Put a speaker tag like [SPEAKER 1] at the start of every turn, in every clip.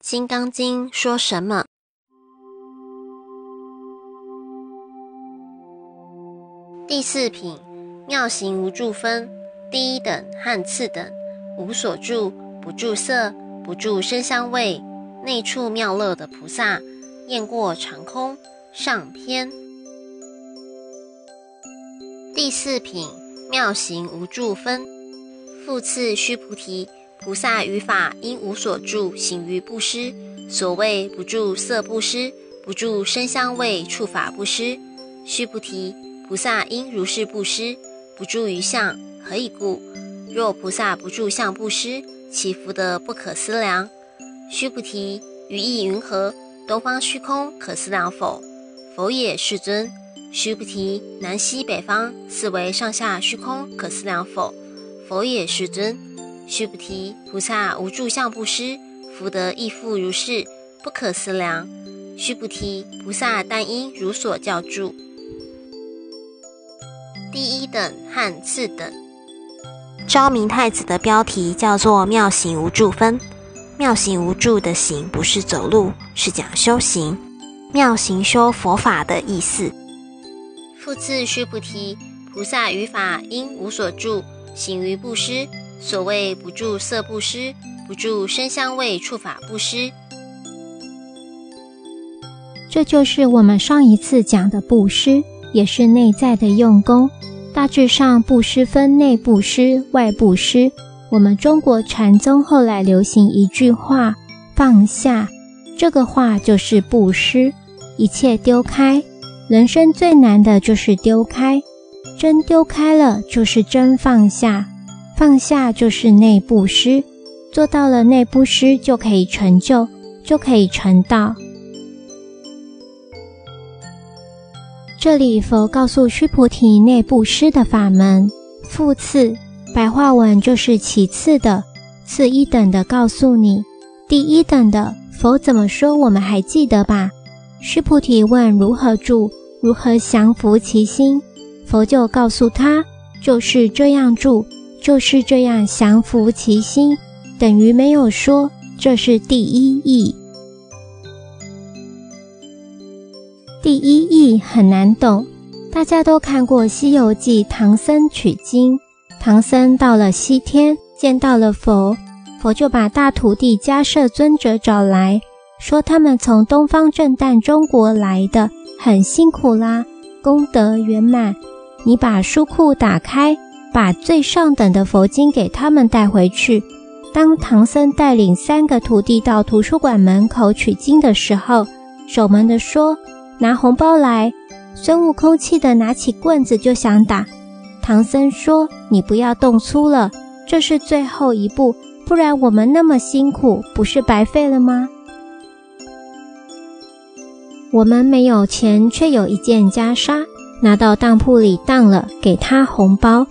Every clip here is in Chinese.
[SPEAKER 1] 金刚经说什么？第四品，妙行无住分，第一等和次等，无所住，不住色，不住声香味，内处妙乐的菩萨，雁过长空。上篇。第四品，妙行无住分，复次须菩提。菩萨于法应无所住，行于布施。所谓不住色布施，不住声香味触法布施。须菩提，菩萨应如是布施，不住于相。何以故？若菩萨不住相布施，其福德不可思量。须菩提，于意云何？东方虚空可思量否？否也，世尊。须菩提，南西北方四维上下虚空可思量否？否也，世尊。须菩提，菩萨无住相布施，福德亦复如是，不可思量。须菩提，菩萨但应如所教住。第一等和次等，昭明太子的标题叫做“妙行无住分”。妙行无住的行不是走路，是讲修行。妙行修佛法的意思。复次，须菩提，菩萨于法应无所住，行于布施。所谓不住色布施，不住声香味触法布施，
[SPEAKER 2] 这就是我们上一次讲的布施，也是内在的用功。大致上，布施分内布施、外布施。我们中国禅宗后来流行一句话：“放下”，这个话就是布施，一切丢开。人生最难的就是丢开，真丢开了，就是真放下。放下就是内布施，做到了内布施就可以成就，就可以成道。这里佛告诉须菩提内布施的法门，复次白话文就是其次的，次一等的告诉你，第一等的佛怎么说？我们还记得吧？须菩提问如何住，如何降伏其心？佛就告诉他，就是这样住。就是这样降服其心，等于没有说，这是第一义。第一义很难懂，大家都看过《西游记》，唐僧取经，唐僧到了西天，见到了佛，佛就把大徒弟迦摄尊者找来说：“他们从东方正旦中国来的，很辛苦啦，功德圆满，你把书库打开。”把最上等的佛经给他们带回去。当唐僧带领三个徒弟到图书馆门口取经的时候，守门的说：“拿红包来。”孙悟空气得拿起棍子就想打。唐僧说：“你不要动粗了，这是最后一步，不然我们那么辛苦，不是白费了吗？”我们没有钱，却有一件袈裟，拿到当铺里当了，给他红包。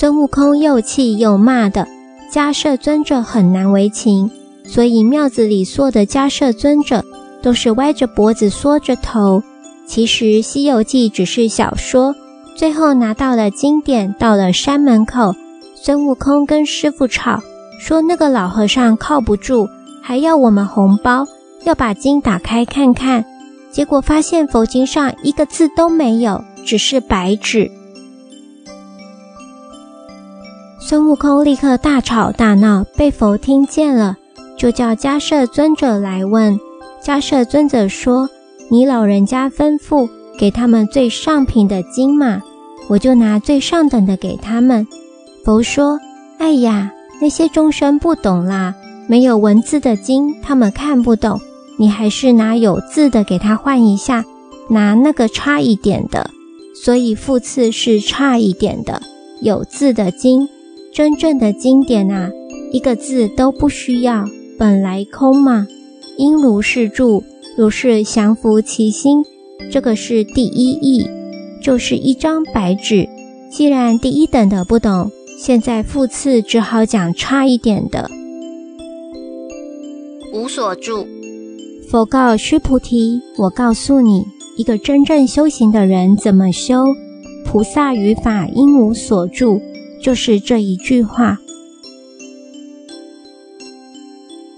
[SPEAKER 2] 孙悟空又气又骂的，迦摄尊者很难为情，所以庙子里所的迦摄尊者都是歪着脖子缩着头。其实《西游记》只是小说，最后拿到了经典，到了山门口，孙悟空跟师傅吵，说那个老和尚靠不住，还要我们红包，要把经打开看看，结果发现佛经上一个字都没有，只是白纸。孙悟空立刻大吵大闹，被佛听见了，就叫迦摄尊者来问。迦摄尊者说：“你老人家吩咐给他们最上品的经嘛，我就拿最上等的给他们。”佛说：“哎呀，那些众生不懂啦，没有文字的经，他们看不懂。你还是拿有字的给他换一下，拿那个差一点的。所以复次是差一点的，有字的经。”真正的经典啊，一个字都不需要，本来空嘛。应如是住，如是降伏其心。这个是第一义，就是一张白纸。既然第一等的不懂，现在复次只好讲差一点的。
[SPEAKER 1] 无所住。
[SPEAKER 2] 佛告须菩提：我告诉你，一个真正修行的人怎么修？菩萨于法应无所住。就是这一句话。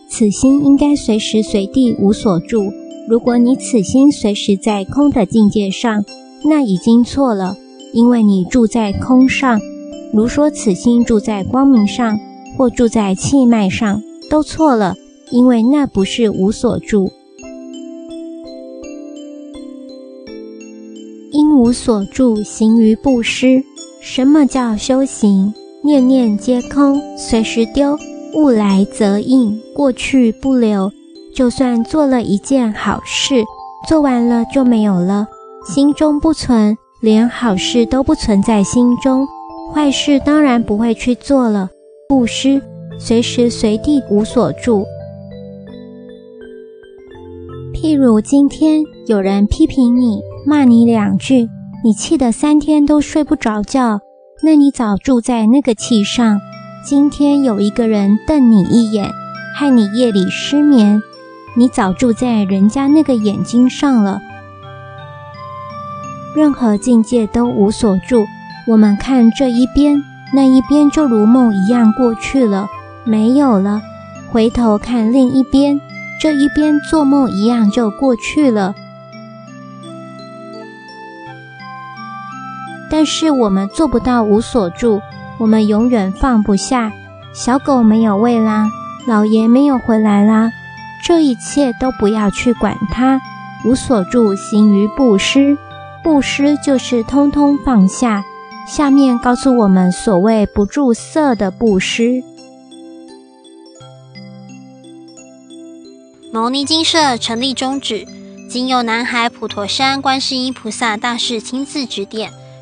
[SPEAKER 2] 此心应该随时随地无所住。如果你此心随时在空的境界上，那已经错了，因为你住在空上。如说此心住在光明上，或住在气脉上，都错了，因为那不是无所住。因无所住，行于布施。什么叫修行？念念皆空，随时丢，物来则应，过去不留。就算做了一件好事，做完了就没有了，心中不存，连好事都不存在心中。坏事当然不会去做了。布施，随时随地无所住。譬如今天有人批评你，骂你两句，你气得三天都睡不着觉，那你早住在那个气上。今天有一个人瞪你一眼，害你夜里失眠，你早住在人家那个眼睛上了。任何境界都无所住。我们看这一边，那一边就如梦一样过去了，没有了。回头看另一边，这一边做梦一样就过去了。但是我们做不到无所住，我们永远放不下。小狗没有喂啦，老爷没有回来啦，这一切都不要去管它。无所住，行于布施，布施就是通通放下。下面告诉我们所谓不住色的布施。
[SPEAKER 1] 牟尼精舍成立宗旨，经由南海普陀山观世音菩萨大士亲自指点，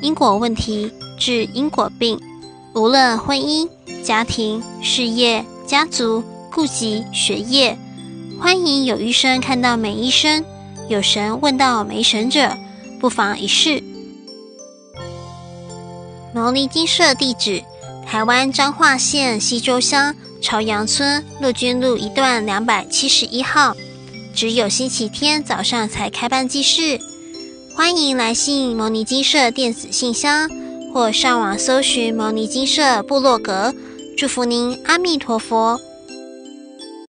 [SPEAKER 1] 因果问题，治因果病，无论婚姻、家庭、事业、家族、顾及、学业，欢迎有医生看到没医生，有神问到没神者，不妨一试。牟尼金舍地址：台湾彰化县西周乡朝阳村陆军路一段两百七十一号。只有星期天早上才开办祭事，欢迎来信摩尼金社电子信箱，或上网搜寻摩尼金社部落格。祝福您，阿弥陀佛。